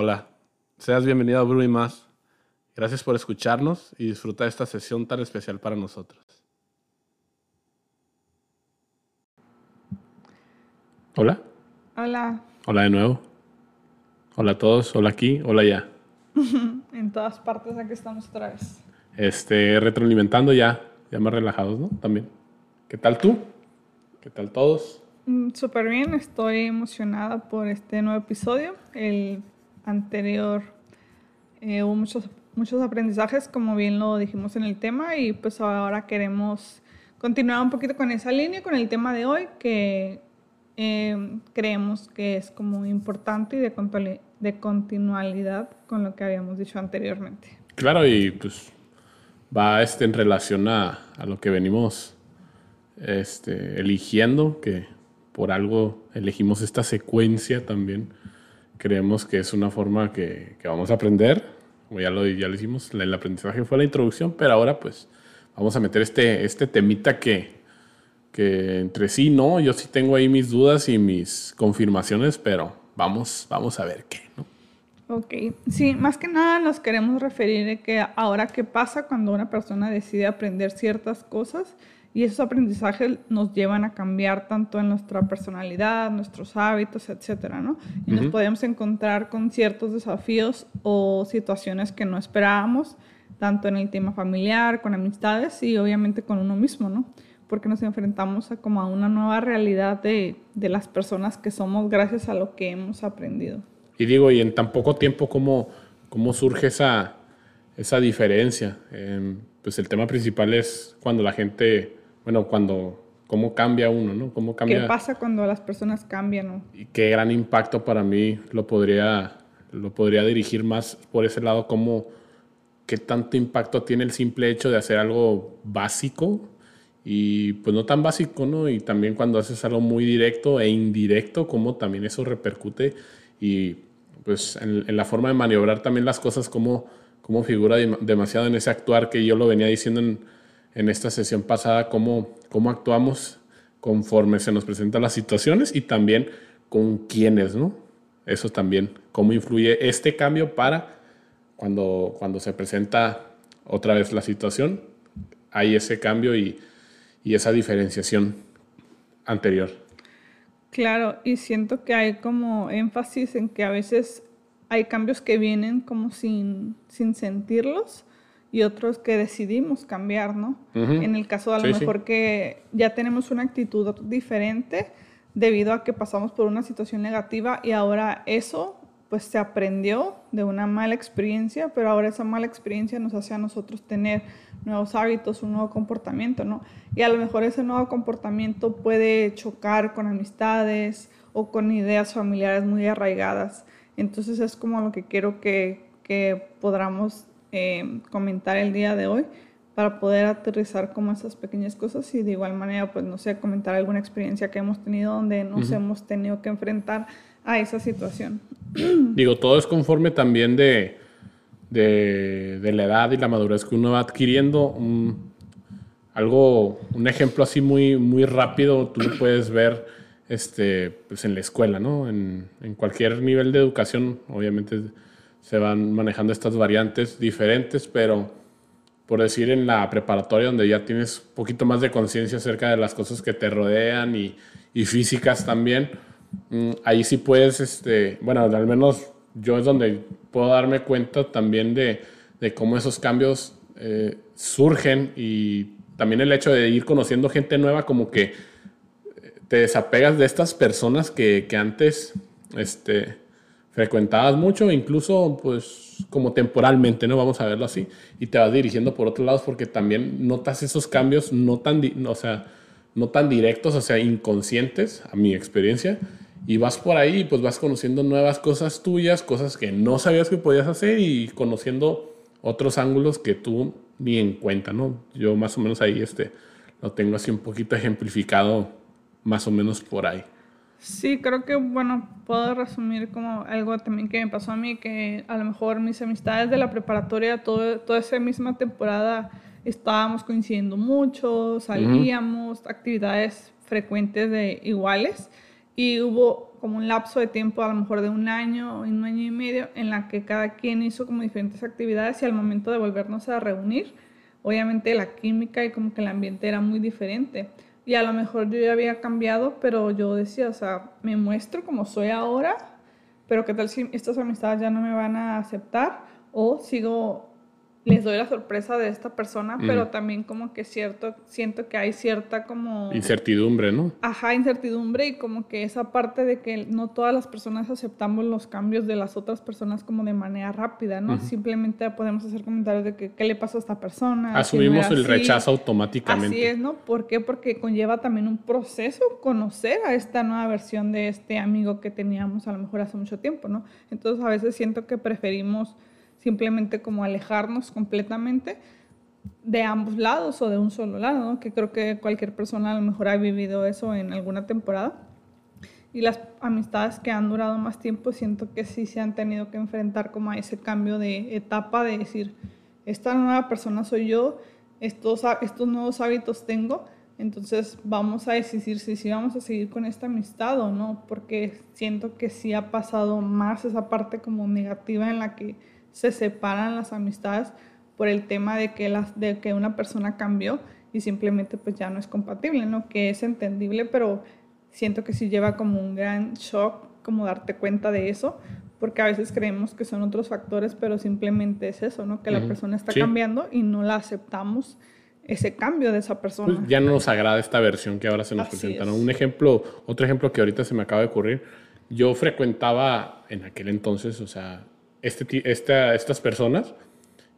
Hola, seas bienvenido a Brew y Más. Gracias por escucharnos y disfrutar esta sesión tan especial para nosotros. Hola. Hola. Hola de nuevo. Hola a todos, hola aquí, hola allá. en todas partes aquí estamos otra vez. Este, retroalimentando ya, ya más relajados, ¿no? También. ¿Qué tal tú? ¿Qué tal todos? Mm, súper bien, estoy emocionada por este nuevo episodio. El anterior eh, hubo muchos, muchos aprendizajes, como bien lo dijimos en el tema, y pues ahora queremos continuar un poquito con esa línea, con el tema de hoy, que eh, creemos que es como importante y de, de continuidad con lo que habíamos dicho anteriormente. Claro, y pues va este, en relación a, a lo que venimos este, eligiendo, que por algo elegimos esta secuencia también. Creemos que es una forma que, que vamos a aprender, como ya lo, ya lo hicimos, el aprendizaje fue la introducción, pero ahora pues vamos a meter este, este temita que, que entre sí, ¿no? Yo sí tengo ahí mis dudas y mis confirmaciones, pero vamos, vamos a ver qué, ¿no? Ok, sí, más que nada nos queremos referir a que ahora qué pasa cuando una persona decide aprender ciertas cosas y esos aprendizajes nos llevan a cambiar tanto en nuestra personalidad, nuestros hábitos, etcétera, ¿no? Y nos podemos encontrar con ciertos desafíos o situaciones que no esperábamos, tanto en el tema familiar, con amistades y obviamente con uno mismo, ¿no? porque nos enfrentamos a como a una nueva realidad de, de, las personas que somos gracias a lo que hemos aprendido. Y digo, y en tan poco tiempo, ¿cómo, cómo surge esa, esa diferencia? Eh, pues el tema principal es cuando la gente, bueno, cuando, cómo cambia uno, ¿no? ¿Cómo cambia? ¿Qué pasa cuando las personas cambian? ¿no? Y qué gran impacto para mí lo podría, lo podría dirigir más por ese lado, cómo, qué tanto impacto tiene el simple hecho de hacer algo básico y pues no tan básico, ¿no? Y también cuando haces algo muy directo e indirecto, cómo también eso repercute y pues en, la forma de maniobrar también las cosas, cómo, cómo figura demasiado en ese actuar que yo lo venía diciendo en, en esta sesión pasada, cómo, cómo actuamos conforme se nos presentan las situaciones y también con quiénes, ¿no? Eso también, cómo influye este cambio para cuando, cuando se presenta otra vez la situación, hay ese cambio y y esa diferenciación anterior. Claro, y siento que hay como énfasis en que a veces hay cambios que vienen como sin, sin sentirlos y otros que decidimos cambiar, ¿no? En el caso de a lo mejor que ya tenemos una actitud diferente debido a que pasamos por una situación negativa y ahora eso pues se aprendió de una mala experiencia, pero ahora esa mala experiencia nos hace a nosotros tener nuevos hábitos, un nuevo comportamiento, ¿no? Y a lo mejor ese nuevo comportamiento puede chocar con amistades o con ideas familiares muy arraigadas. Entonces es como lo que quiero que, que podamos eh, comentar el día de hoy para poder aterrizar como esas pequeñas cosas y de igual manera, pues no sé, comentar alguna experiencia que hemos tenido donde nos hemos tenido que enfrentar a esa situación. Digo, todo es conforme también de, de, de la edad y la madurez que uno va adquiriendo. Un, algo, un ejemplo así muy, muy rápido, tú lo puedes ver este, pues en la escuela, ¿no? En, en cualquier nivel de educación, obviamente se van manejando estas variantes diferentes, pero por decir en la preparatoria donde ya tienes un poquito más de conciencia acerca de las cosas que te rodean y, y físicas también, Mm, ahí sí puedes, este, bueno, al menos yo es donde puedo darme cuenta también de, de cómo esos cambios eh, surgen y también el hecho de ir conociendo gente nueva, como que te desapegas de estas personas que, que antes este, frecuentabas mucho, incluso pues como temporalmente, ¿no? Vamos a verlo así, y te vas dirigiendo por otros lados porque también notas esos cambios no tan, o sea, no tan directos, o sea, inconscientes, a mi experiencia, y vas por ahí y pues vas conociendo nuevas cosas tuyas, cosas que no sabías que podías hacer y conociendo otros ángulos que tú ni en cuenta, ¿no? Yo más o menos ahí este, lo tengo así un poquito ejemplificado, más o menos por ahí. Sí, creo que, bueno, puedo resumir como algo también que me pasó a mí, que a lo mejor mis amistades de la preparatoria, todo, toda esa misma temporada estábamos coincidiendo mucho, salíamos, actividades frecuentes de iguales y hubo como un lapso de tiempo, a lo mejor de un año o un año y medio, en la que cada quien hizo como diferentes actividades y al momento de volvernos a reunir, obviamente la química y como que el ambiente era muy diferente. Y a lo mejor yo ya había cambiado, pero yo decía, o sea, me muestro como soy ahora, pero ¿qué tal si estas amistades ya no me van a aceptar? O sigo les doy la sorpresa de esta persona, pero también como que cierto, siento que hay cierta como... Incertidumbre, ¿no? Ajá, incertidumbre y como que esa parte de que no todas las personas aceptamos los cambios de las otras personas como de manera rápida, ¿no? Simplemente podemos hacer comentarios de que qué le pasó a esta persona. Asumimos el rechazo automáticamente. Así es, ¿no? ¿Por qué? Porque conlleva también un proceso conocer a esta nueva versión de este amigo que teníamos a lo mejor hace mucho tiempo, ¿no? Entonces a veces siento que preferimos simplemente como alejarnos completamente de ambos lados o de un solo lado, que creo que cualquier persona a lo mejor ha vivido eso en alguna temporada. Y las amistades que han durado más tiempo siento que sí se han tenido que enfrentar como a ese cambio de etapa de decir, esta nueva persona soy yo, estos, estos nuevos hábitos tengo, entonces vamos a decidir si, si vamos a seguir con esta amistad o no, porque siento que sí ha pasado más esa parte como negativa en la que se separan las amistades por el tema de que, las, de que una persona cambió y simplemente pues ya no es compatible, ¿no? Que es entendible, pero siento que sí lleva como un gran shock como darte cuenta de eso, porque a veces creemos que son otros factores, pero simplemente es eso, ¿no? Que la persona está cambiando y no la aceptamos ese cambio de esa persona. Pues ya no nos agrada esta versión que ahora se nos presenta. ¿no? Un ejemplo, otro ejemplo que ahorita se me acaba de ocurrir, yo frecuentaba en aquel entonces, o sea, este, estas personas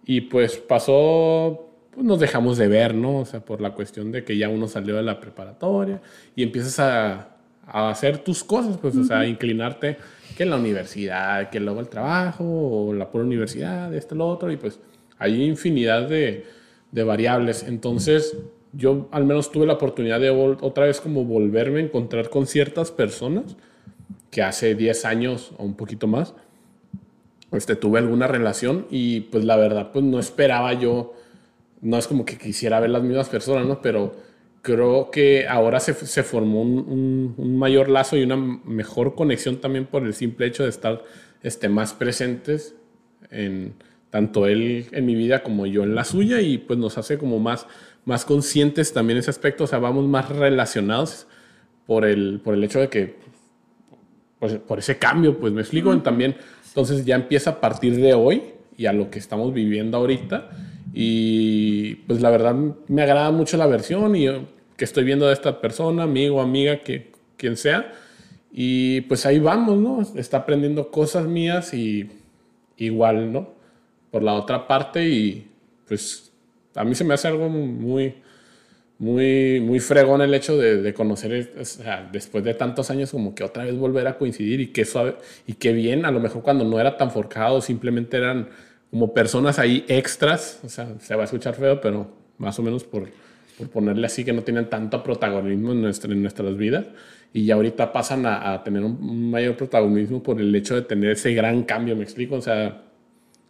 y pues pasó, pues nos dejamos de ver, ¿no? O sea, por la cuestión de que ya uno salió de la preparatoria y empiezas a, a hacer tus cosas, pues, o sea, inclinarte que en la universidad, que luego el trabajo o la pura universidad, esto, lo otro, y pues hay infinidad de, de variables. Entonces, yo al menos tuve la oportunidad de otra vez como volverme a encontrar con ciertas personas que hace 10 años o un poquito más, este, tuve alguna relación y pues la verdad pues no esperaba yo, no es como que quisiera ver las mismas personas, ¿no? Pero creo que ahora se, se formó un, un, mayor lazo y una mejor conexión también por el simple hecho de estar este, más presentes en tanto él en mi vida como yo en la suya y pues nos hace como más, más conscientes también ese aspecto, o sea, vamos más relacionados por el, por el hecho de que, pues, por ese cambio, pues me explico, también entonces ya empieza a partir de hoy y a lo que estamos viviendo ahorita. Y pues la verdad me agrada mucho la versión y que estoy viendo de esta persona, amigo, amiga, que, quien sea. Y pues ahí vamos, ¿no? Está aprendiendo cosas mías y igual, ¿no? Por la otra parte y pues a mí se me hace algo muy, muy, muy fregón el hecho de, conocer, o sea, después de tantos años, como que otra vez volver a coincidir y qué suave, y qué bien, a lo mejor cuando no era tan forjado, simplemente eran como personas ahí extras, o sea, se va a escuchar feo, pero más o menos por, por ponerle así, que no tienen tanto protagonismo en, nuestra, en nuestras vidas, y ya ahorita pasan a, a tener un mayor protagonismo por el hecho de tener ese gran cambio, me explico, o sea,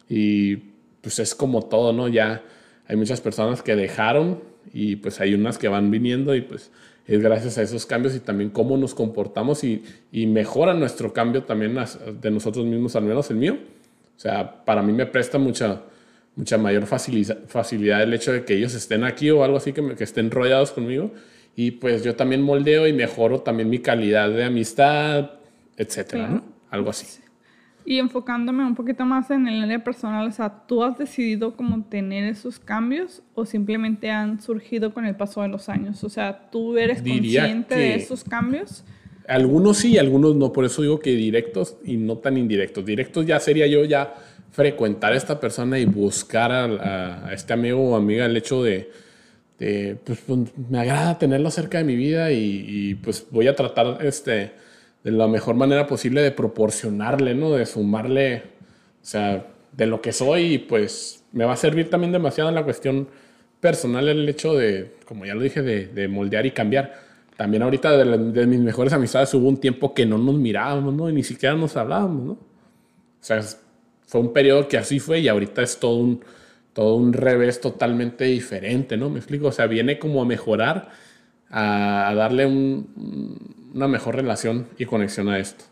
y pues es como todo, ¿no? Ya hay muchas personas que dejaron y pues hay unas que van viniendo y pues es gracias a esos cambios y también cómo nos comportamos y, y mejora nuestro cambio también de nosotros mismos, al menos el mío. O sea, para mí me presta mucha, mucha mayor facilidad, facilidad el hecho de que ellos estén aquí o algo así, que, que estén rodeados conmigo. Y pues yo también moldeo y mejoro también mi calidad de amistad, etcétera, ¿no? Algo así. Y enfocándome un poquito más en el área personal, o sea, ¿tú has decidido cómo tener esos cambios o simplemente han surgido con el paso de los años? O sea, ¿tú eres consciente de esos cambios? Algunos sí, algunos no, por eso digo que directos y no tan indirectos. Directos ya sería yo ya frecuentar a esta persona y buscar a, este amigo o amiga el hecho de, pues, pues, me agrada tenerlo cerca de mi vida y, y pues voy a tratar este de la mejor manera posible de proporcionarle, ¿no? De sumarle, o sea, de lo que soy y pues me va a servir también demasiado en la cuestión personal el hecho de, como ya lo dije, de, moldear y cambiar. También ahorita de, mis mejores amistades hubo un tiempo que no nos mirábamos, ¿no? Y ni siquiera nos hablábamos, ¿no? O sea, fue un periodo que así fue y ahorita es todo un, todo un revés totalmente diferente, ¿no? Me explico, o sea, viene como a mejorar, a, darle un una mejor relación y conexión a esto.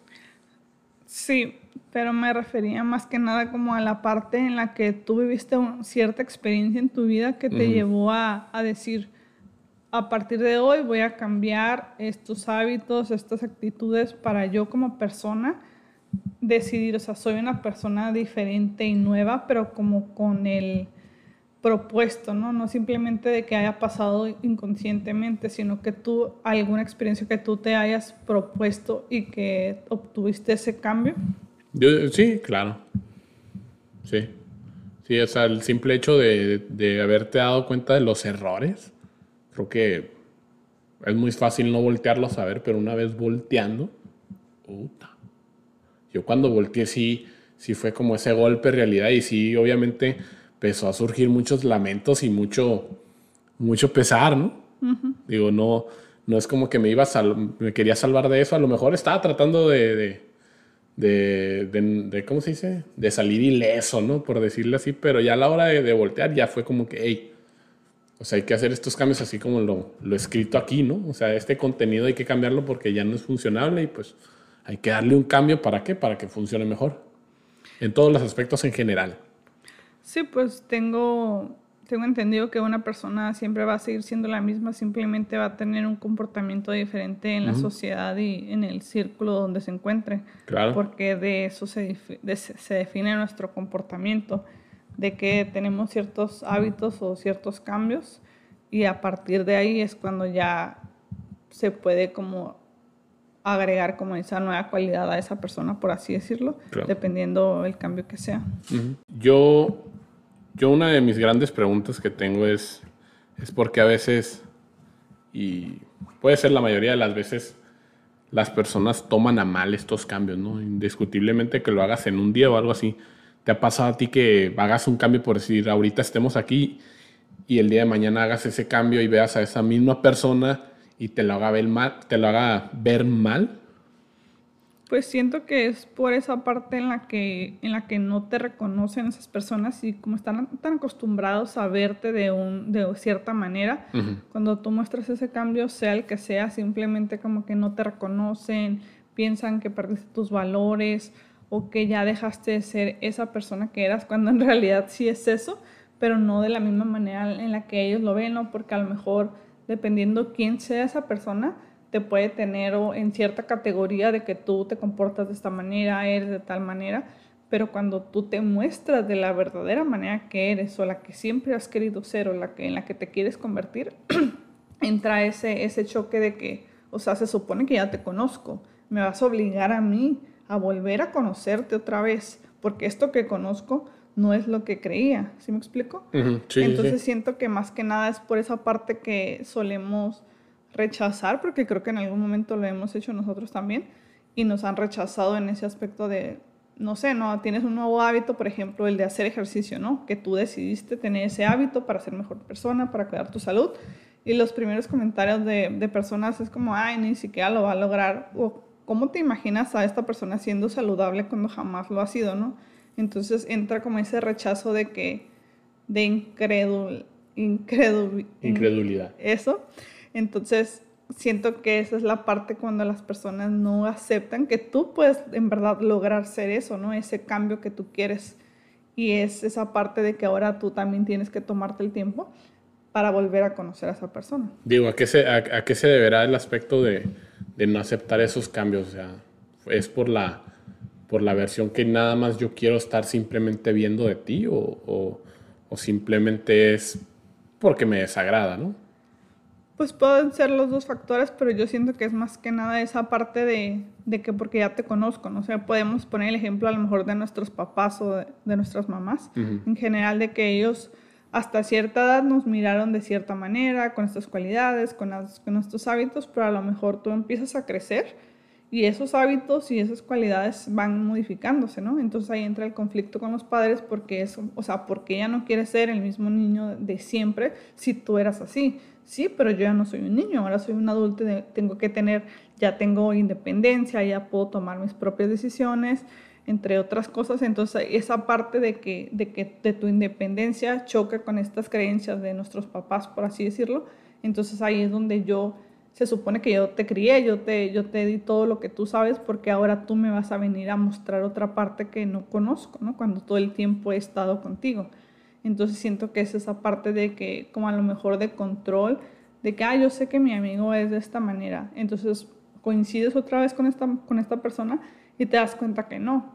Sí, pero me refería más que nada como a la parte en la que tú viviste cierta experiencia en tu vida que te llevó a, a, decir, a partir de hoy voy a cambiar estos hábitos, estas actitudes para yo como persona decidir, o sea, soy una persona diferente y nueva, pero como con el propuesto, ¿no? No simplemente de que haya pasado inconscientemente, sino que tú, alguna experiencia que tú te hayas propuesto y que obtuviste ese cambio. sí, claro. Sí. Sí, o sea, el simple hecho de, de haberte dado cuenta de los errores, creo que es muy fácil no voltearlos a ver, pero una vez volteando, puta. Yo cuando volteé sí, sí fue como ese golpe realidad y sí, obviamente empezó a surgir muchos lamentos y mucho, mucho pesar, ¿no? Digo, no, no es como que me iba a me quería salvar de eso, a lo mejor estaba tratando de, de, de, ¿cómo se dice? De salir ileso, ¿no? Por decirle así, pero ya a la hora de, voltear ya fue como que, hey, o sea, hay que hacer estos cambios así como lo, lo escrito aquí, ¿no? O sea, este contenido hay que cambiarlo porque ya no es funcionable y pues hay que darle un cambio para qué? Para que funcione mejor. En todos los aspectos en general. Sí, pues tengo, tengo entendido que una persona siempre va a seguir siendo la misma, simplemente va a tener un comportamiento diferente en la sociedad y en el círculo donde se encuentre. Claro. Porque de eso se, se define nuestro comportamiento, de que tenemos ciertos hábitos o ciertos cambios y a partir de ahí es cuando ya se puede como agregar como esa nueva cualidad a esa persona, por así decirlo, dependiendo el cambio que sea. Yo yo una de mis grandes preguntas que tengo es, es porque a veces, y puede ser la mayoría de las veces, las personas toman a mal estos cambios, ¿no? Indiscutiblemente que lo hagas en un día o algo así. ¿Te ha pasado a ti que hagas un cambio por decir, ahorita estemos aquí y el día de mañana hagas ese cambio y veas a esa misma persona y te lo haga ver mal? Te lo haga ver mal? Pues siento que es por esa parte en la que, en la que no te reconocen esas personas y como están tan acostumbrados a verte de, un, de cierta manera, cuando tú muestras ese cambio, sea el que sea, simplemente como que no te reconocen, piensan que perdiste tus valores o que ya dejaste de ser esa persona que eras, cuando en realidad sí es eso, pero no de la misma manera en la que ellos lo ven, ¿no? Porque a lo mejor, dependiendo quién sea esa persona, te puede tener en cierta categoría de que tú te comportas de esta manera, eres de tal manera, pero cuando tú te muestras de la verdadera manera que eres o la que siempre has querido ser o la que, en la que te quieres convertir, entra ese, ese choque de que, o sea, se supone que ya te conozco, me vas a obligar a mí a volver a conocerte otra vez, porque esto que conozco no es lo que creía, ¿sí me explico? Entonces siento que más que nada es por esa parte que solemos rechazar, porque creo que en algún momento lo hemos hecho nosotros también, y nos han rechazado en ese aspecto de, no sé, no, tienes un nuevo hábito, por ejemplo, el de hacer ejercicio, ¿no? Que tú decidiste tener ese hábito para ser mejor persona, para cuidar tu salud, y los primeros comentarios de, de personas es como, ay, ni siquiera lo va a lograr, o ¿cómo te imaginas a esta persona siendo saludable cuando jamás lo ha sido, ¿no? Entonces entra como ese rechazo de que, de incredul, incredul, incredulidad. Eso. Entonces, siento que esa es la parte cuando las personas no aceptan que tú puedes en verdad lograr ser eso, ¿no? Ese cambio que tú quieres. Y es esa parte de que ahora tú también tienes que tomarte el tiempo para volver a conocer a esa persona. Digo, ¿a qué se, a, qué se deberá el aspecto de, de, no aceptar esos cambios? O sea, ¿es por la, por la versión que nada más yo quiero estar simplemente viendo de ti o, o, o simplemente es porque me desagrada, ¿no? Pues pueden ser los dos factores, pero yo siento que es más que nada esa parte de, de que porque ya te conozco, ¿no? O sea, podemos poner el ejemplo a lo mejor de nuestros papás o de, nuestras mamás, en general de que ellos hasta cierta edad nos miraron de cierta manera, con estas cualidades, con, con nuestros hábitos, pero a lo mejor tú empiezas a crecer y esos hábitos y esas cualidades van modificándose, ¿no? Entonces ahí entra el conflicto con los padres porque eso, o sea, porque ella no quiere ser el mismo niño de siempre si tú eras así sí, pero yo ya no soy un niño, ahora soy un adulto, tengo que tener, ya tengo independencia, ya puedo tomar mis propias decisiones, entre otras cosas. Entonces, esa parte de que, de que de tu independencia choca con estas creencias de nuestros papás, por así decirlo. Entonces, ahí es donde yo se supone que yo te crié, yo te, yo te di todo lo que tú sabes porque ahora tú me vas a venir a mostrar otra parte que no conozco, ¿no? Cuando todo el tiempo he estado contigo. Entonces siento que es esa parte de que, como a lo mejor de control, de que, ah, yo sé que mi amigo es de esta manera. Entonces coincides otra vez con esta, con esta persona y te das cuenta que no.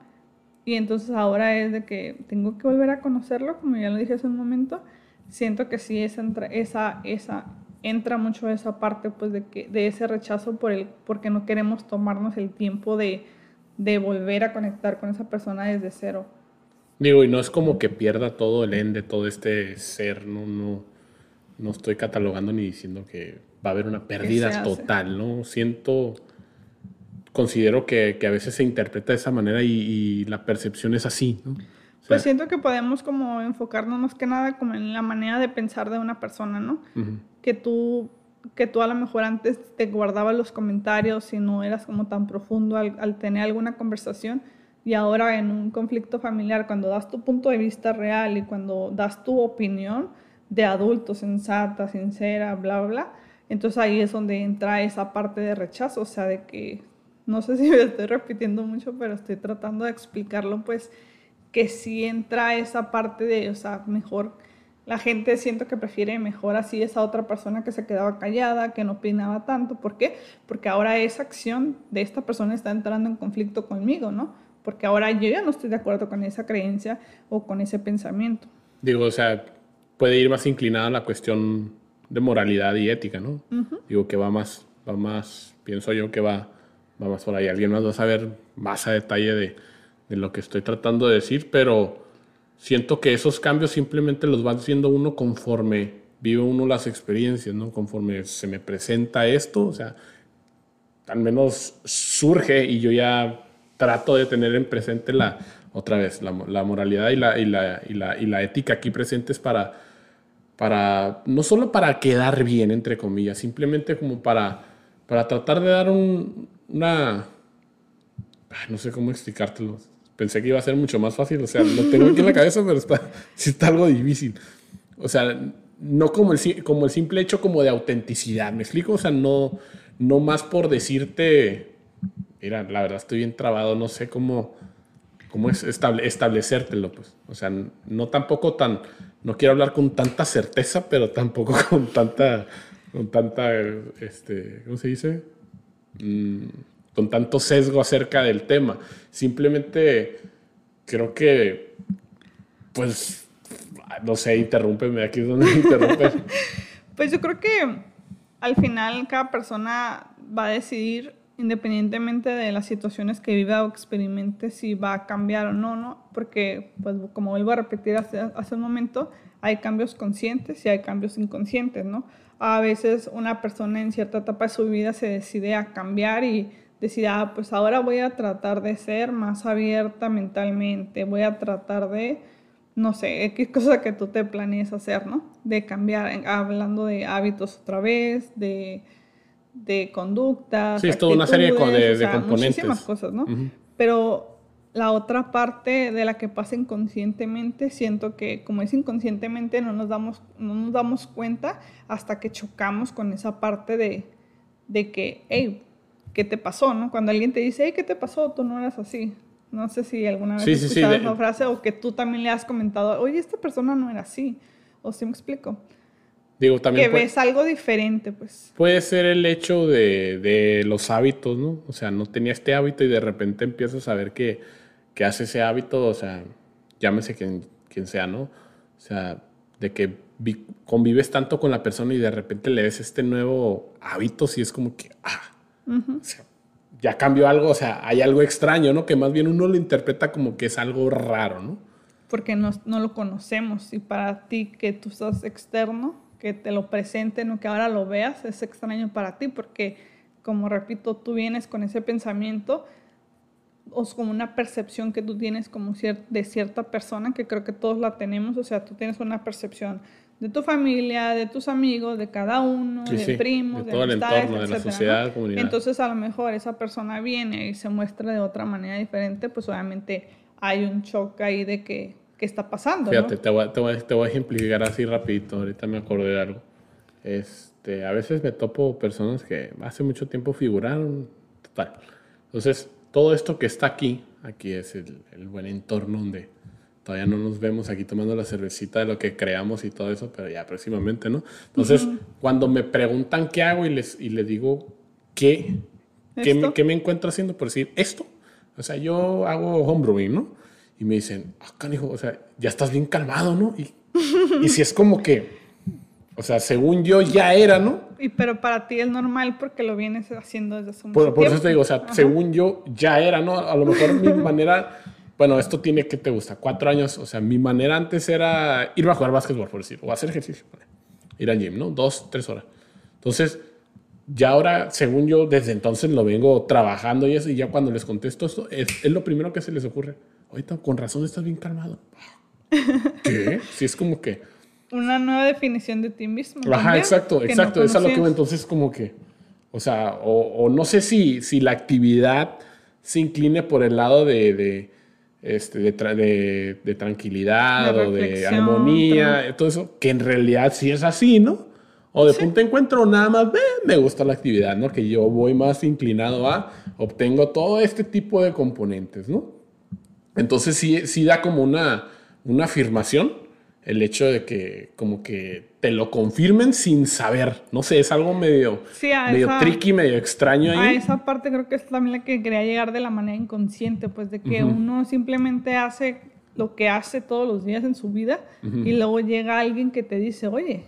Y entonces ahora es de que tengo que volver a conocerlo, como ya lo dije hace un momento. Siento que sí, esa, esa, esa entra mucho esa parte pues de, que, de ese rechazo por el, porque no queremos tomarnos el tiempo de, de volver a conectar con esa persona desde cero. Digo, y no es como que pierda todo el ende, todo este ser, no, no, no estoy catalogando ni diciendo que va a haber una pérdida total, ¿no? Siento, considero que, que, a veces se interpreta de esa manera y, la percepción es así, ¿no? pues siento que podemos como enfocarnos más que nada como en la manera de pensar de una persona, ¿no? que tú que tú a lo mejor antes te guardabas los comentarios y no eras como tan profundo al, tener alguna conversación y ahora en un conflicto familiar cuando das tu punto de vista real y cuando das tu opinión de adulto sensata, sincera, bla, bla, entonces ahí es donde entra esa parte de rechazo, o sea, de que no sé si me estoy repitiendo mucho, pero estoy tratando de explicarlo, pues que sí entra esa parte de, o sea, mejor la gente siento que prefiere mejor así esa otra persona que se quedaba callada, que no opinaba tanto. ¿Por qué? Porque ahora esa acción de esta persona está entrando en conflicto conmigo, ¿no? Porque ahora yo ya no estoy de acuerdo con esa creencia o con ese pensamiento. Digo, o sea, puede ir más inclinada a la cuestión de moralidad y ética, ¿no? Digo que va más, va más, pienso yo que va, va más por ahí. Alguien más va a saber más a detalle de, de lo que estoy tratando de decir, pero siento que esos cambios simplemente los va haciendo uno conforme vive uno las experiencias, ¿no? Conforme se me presenta esto, o sea, al menos surge y yo ya trato de tener en presente la, otra vez, la, moralidad y la, y la, y, la, y la, ética aquí presentes para, para, no solo para quedar bien, entre comillas, simplemente como para, para tratar de dar un, una, no sé cómo explicártelo, pensé que iba a ser mucho más fácil. O sea, lo tengo aquí en la cabeza, pero está, sí está algo difícil. O sea, no como el, como el simple hecho como de autenticidad. ¿Me explico? O sea, no, no más por decirte, mira, la verdad estoy bien trabado, no sé cómo, cómo es establecértelo, pues. O sea, no tampoco tan, no quiero hablar con tanta certeza, pero tampoco con tanta, con tanta, este, ¿cómo se dice? Mm, con tanto sesgo acerca del tema. Simplemente creo que, pues, no sé, interrúmpeme, aquí es donde me interrumpe. pues yo creo que al final cada persona va a decidir, independientemente de las situaciones que viva o experimente, si va a cambiar o no, ¿no? Porque, pues, como vuelvo a repetir hace, un momento, hay cambios conscientes y hay cambios inconscientes, ¿no? A veces una persona en cierta etapa de su vida se decide a cambiar y decir, ah, pues ahora voy a tratar de ser más abierta mentalmente, voy a tratar de, no sé, qué cosa que tú te planees hacer, ¿no? De cambiar, hablando de hábitos otra vez, de, de conductas. Sí, es toda una serie de, de, componentes. Muchísimas cosas, ¿no? Pero la otra parte de la que pasa inconscientemente, siento que como es inconscientemente no nos damos, no nos damos cuenta hasta que chocamos con esa parte de, de que, hey, ¿qué te pasó? ¿no? Cuando alguien te dice, hey, ¿qué te pasó? Tú no eras así. No sé si alguna vez sí, esa frase o que tú también le has comentado, oye, esta persona no era así. O si me explico. Digo, también que ves algo diferente, pues. Puede ser el hecho de, de, los hábitos, ¿no? O sea, no tenía este hábito y de repente empiezas a ver que, que hace ese hábito, o sea, llámese quien, quien sea, ¿no? O sea, de que convives tanto con la persona y de repente le ves este nuevo hábito, si es como que, ah, ya cambió algo, o sea, hay algo extraño, ¿no? Que más bien uno lo interpreta como que es algo raro, ¿no? Porque no, no lo conocemos y para ti que tú estás externo, que te lo presenten o que ahora lo veas, es extraño para ti porque, como repito, tú vienes con ese pensamiento o como una percepción que tú tienes como de cierta persona, que creo que todos la tenemos, o sea, tú tienes una percepción de tu familia, de tus amigos, de cada uno, de primos, de, todo el entorno, de la sociedad, comunidad. Entonces, a lo mejor esa persona viene y se muestra de otra manera diferente, pues obviamente hay un shock ahí de que, está pasando. Fíjate, te, voy, te, voy, te, voy, a ejemplificar así rapidito, ahorita me acordé de algo. Este, a veces me topo personas que hace mucho tiempo figuraron, total. Entonces, todo esto que está aquí, aquí es el, el buen entorno donde todavía no nos vemos aquí tomando la cervecita de lo que creamos y todo eso, pero ya próximamente, ¿no? Entonces, cuando me preguntan qué hago y les, y les digo qué, qué me, qué me, encuentro haciendo, por decir esto, o sea, yo hago homebrewing, ¿no? Y me dicen, ah, canijo, o sea, ya estás bien calmado, ¿no? Y, y si es como que, o sea, según yo ya era, ¿no? Y pero para ti es normal porque lo vienes haciendo desde hace mucho por, por eso te digo, o sea, según yo ya era, ¿no? A lo mejor mi manera bueno, esto tiene que te gusta, cuatro años, o sea, mi manera antes era ir a jugar básquetbol, por decir, o hacer ejercicio, ir al gym, ¿no? Dos, tres horas. Entonces, ya ahora, según yo, desde entonces lo vengo trabajando y eso, y ya cuando les contesto esto, es, lo primero que se les ocurre. Ahorita, con razón, estás bien calmado. ¿Qué? Sí, es como que... Una nueva definición de ti mismo. Ajá, exacto, exacto. es a lo que entonces como que, o sea, o, no sé si, si la actividad se incline por el lado de este, de, de, tranquilidad o de armonía, todo eso, que en realidad sí es así, ¿no? O de punto de encuentro, nada más, me gusta la actividad, ¿no? Que yo voy más inclinado a, obtengo todo este tipo de componentes, ¿no? Entonces sí, sí da como una, una afirmación el hecho de que como que te lo confirmen sin saber. No sé, es algo medio, medio tricky, medio extraño ahí. A esa parte creo que es también la que quería llegar de la manera inconsciente, pues de que uno simplemente hace lo que hace todos los días en su vida y luego llega alguien que te dice, oye,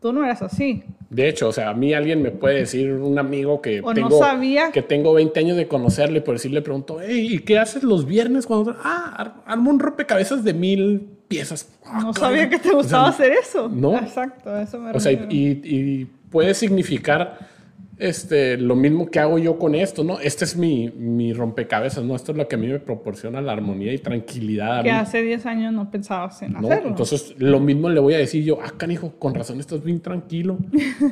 tú no eras así. De hecho, o sea, a mí alguien me puede decir, un amigo que, tengo, que tengo 20 años de conocerle, por decirle, pregunto, hey, ¿y qué haces los viernes cuando... Ah, armo un rompecabezas de mil piezas. Ah, no sabía que te gustaba hacer eso. No. Exacto, eso me O sea, y, puede significar este, lo mismo que hago yo con esto, ¿no? Este es mi, mi, rompecabezas, ¿no? Esto es lo que a mí me proporciona la armonía y tranquilidad. Que hace 10 años no pensabas en hacerlo. Entonces, lo mismo le voy a decir yo, ah, canijo, con razón estás bien tranquilo.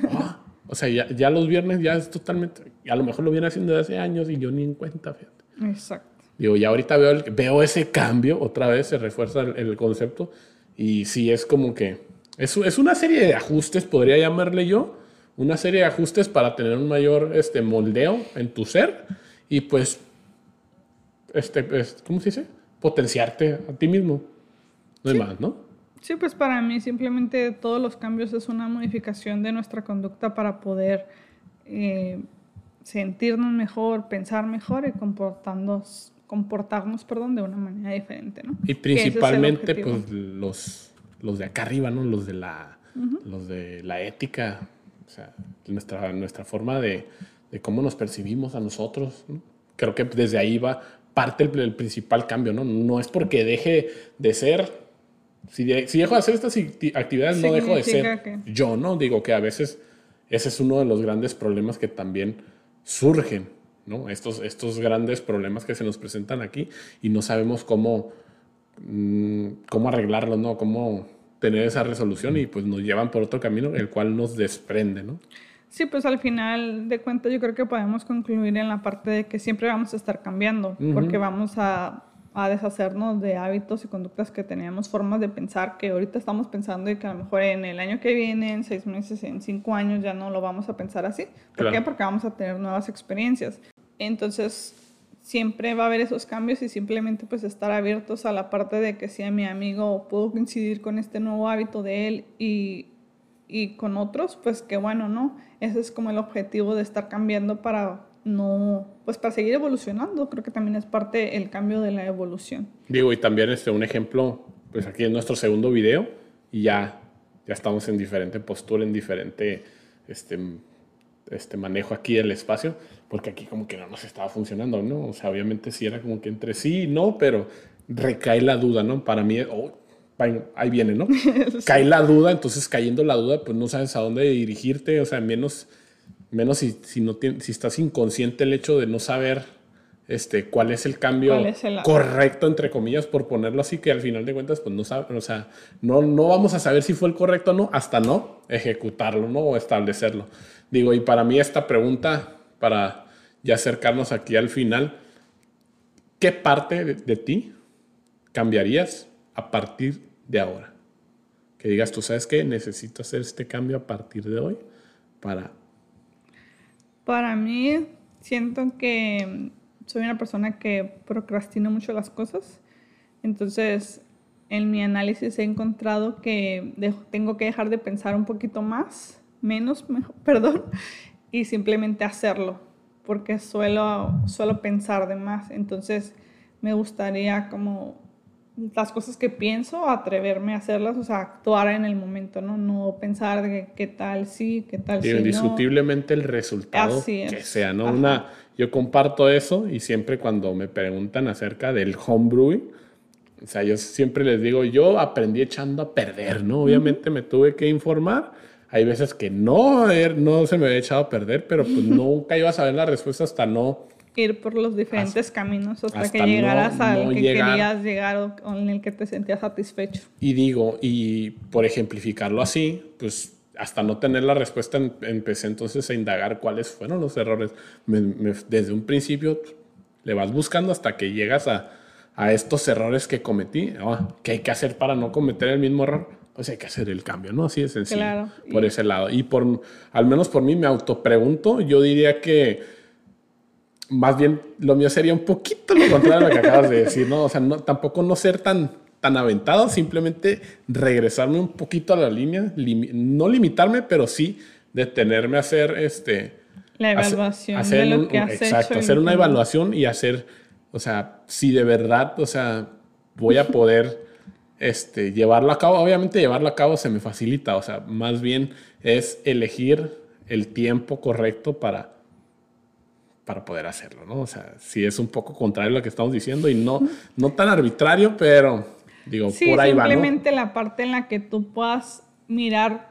Ah, o sea, ya, ya, los viernes ya es totalmente, a lo mejor lo viene haciendo desde hace años y yo ni en cuenta, fíjate. Exacto. Digo, ya ahorita veo, veo ese cambio, otra vez se refuerza el, concepto y sí es como que es, es, una serie de ajustes, podría llamarle yo, una serie de ajustes para tener un mayor este, moldeo en tu ser y pues, este, ¿cómo se dice? Potenciarte a ti mismo. No hay más, ¿no? Sí, pues para mí simplemente todos los cambios es una modificación de nuestra conducta para poder eh, sentirnos mejor, pensar mejor y comportarnos comportarnos, perdón, de una manera diferente, ¿no? Y principalmente, pues, los, los de acá arriba, ¿no? Los de la, los de la ética, o sea, nuestra, nuestra forma de, de cómo nos percibimos a nosotros, Creo que desde ahí va parte el, principal cambio, ¿no? No es porque deje de ser, si, si dejo de hacer estas actividades, no dejo de ser yo, ¿no? Digo que a veces ese es uno de los grandes problemas que también surgen ¿no? Estos, estos grandes problemas que se nos presentan aquí y no sabemos cómo, mm, cómo arreglarlos, ¿no? Cómo tener esa resolución y pues nos llevan por otro camino el cual nos desprende, ¿no? Sí, pues al final de cuentas yo creo que podemos concluir en la parte de que siempre vamos a estar cambiando, porque vamos a, a, deshacernos de hábitos y conductas que teníamos, formas de pensar que ahorita estamos pensando y que a lo mejor en el año que viene, en seis meses, en cinco años ya no lo vamos a pensar así. ¿Por qué? Porque vamos a tener nuevas experiencias. Entonces, siempre va a haber esos cambios y simplemente pues estar abiertos a la parte de que si a mi amigo puedo coincidir con este nuevo hábito de él y, y con otros, pues qué bueno, ¿no? Ese es como el objetivo de estar cambiando para no, pues para seguir evolucionando, creo que también es parte el cambio de la evolución. Digo, y también este, un ejemplo, pues aquí en nuestro segundo video y ya, ya estamos en diferente postura, en diferente este, este manejo aquí del espacio porque aquí como que no nos estaba funcionando, ¿no? O sea, obviamente sí era como que entre sí y no, pero recae la duda, ¿no? Para mí, oh, ahí viene, ¿no? Cae la duda, entonces cayendo la duda, pues no sabes a dónde dirigirte, o sea, menos, menos si, si, no si estás inconsciente el hecho de no saber este, cuál es el cambio correcto, entre comillas, por ponerlo así, que al final de cuentas, pues no sabes, o sea, no, no vamos a saber si fue el correcto o no, hasta no ejecutarlo, ¿no? O establecerlo. Digo, y para mí esta pregunta para ya acercarnos aquí al final, ¿qué parte de, ti cambiarías a partir de ahora? Que digas, tú sabes que necesito hacer este cambio a partir de hoy para... Para mí, siento que soy una persona que procrastina mucho las cosas. Entonces, en mi análisis he encontrado que tengo que dejar de pensar un poquito más, menos, perdón, y simplemente hacerlo, porque suelo, suelo pensar de más. Entonces, me gustaría como las cosas que pienso, atreverme a hacerlas, o sea, actuar en el momento, ¿no? No pensar de qué tal sí, qué tal sí. Indiscutiblemente el resultado que sea, ¿no? Una, yo comparto eso y siempre cuando me preguntan acerca del homebrewing, o sea, yo siempre les digo, yo aprendí echando a perder, ¿no? Obviamente me tuve que informar. Hay veces que no, no se me había echado a perder, pero pues nunca iba a saber la respuesta hasta no ir por los diferentes caminos hasta, que llegaras al que querías llegar o en el que te sentías satisfecho. Y digo, y por ejemplificarlo así, pues hasta no tener la respuesta em, empecé entonces a indagar cuáles fueron los errores. desde un principio le vas buscando hasta que llegas a, a estos errores que cometí. Ah, ¿Qué hay que hacer para no cometer el mismo error? Pues hay que hacer el cambio, ¿no? Así de sencillo. Claro. Por ese lado. Y por, al menos por mí me autopregunto, yo diría que más bien lo mío sería un poquito lo contrario de lo que acabas de decir, ¿no? O sea, no, tampoco no ser tan, tan aventado, simplemente regresarme un poquito a la línea, no limitarme, pero sí detenerme a hacer este... La evaluación hacer, de lo que has Exacto, hacer una evaluación y hacer, o sea, si de verdad, o sea, voy a poder este, llevarlo a cabo. Obviamente llevarlo a cabo se me facilita, o sea, más bien es elegir el tiempo correcto para para poder hacerlo, ¿no? O sea, sí es un poco contrario a lo que estamos diciendo y no, no tan arbitrario, pero digo, por ahí va. Simplemente la parte en la que tú puedas mirar,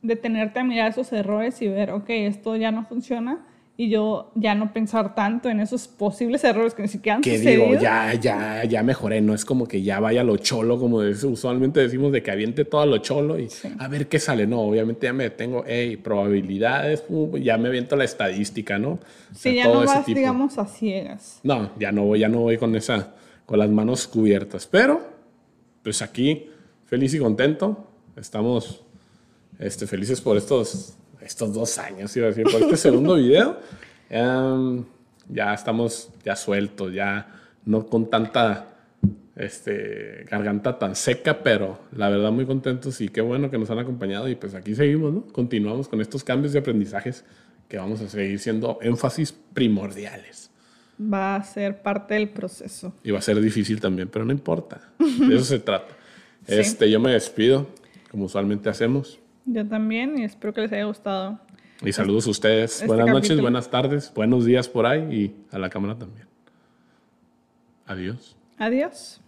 detenerte a mirar esos errores y ver, ok, esto ya no funciona y yo ya no pensar tanto en esos posibles errores que ni siquiera han que digo, ya, ya, ya mejoré, no es como que ya vaya lo cholo, como usualmente decimos, de que aviente todo lo cholo y a ver qué sale, no, obviamente ya me tengo, hey, probabilidades, uh, ya me aviento la estadística, ¿no? Sí, ya no vas, digamos, a ciegas. No, ya no voy, ya no voy con esa, con las manos cubiertas, pero, pues aquí, feliz y contento, estamos, este, felices por estos estos dos años, iba a decir, por este segundo video, em, ya estamos ya sueltos, ya no con tanta este, garganta tan seca, pero la verdad muy contentos y qué bueno que nos han acompañado y pues aquí seguimos, ¿no? Continuamos con estos cambios de aprendizajes que vamos a seguir siendo énfasis primordiales. Va a ser parte del proceso. Y va a ser difícil también, pero no importa. De eso se trata. Este, yo me despido, como usualmente hacemos. Yo también y espero que les haya gustado. Y saludos a ustedes. Este buenas noches, buenas tardes, buenos días por ahí y a la cámara también. Adiós. Adiós.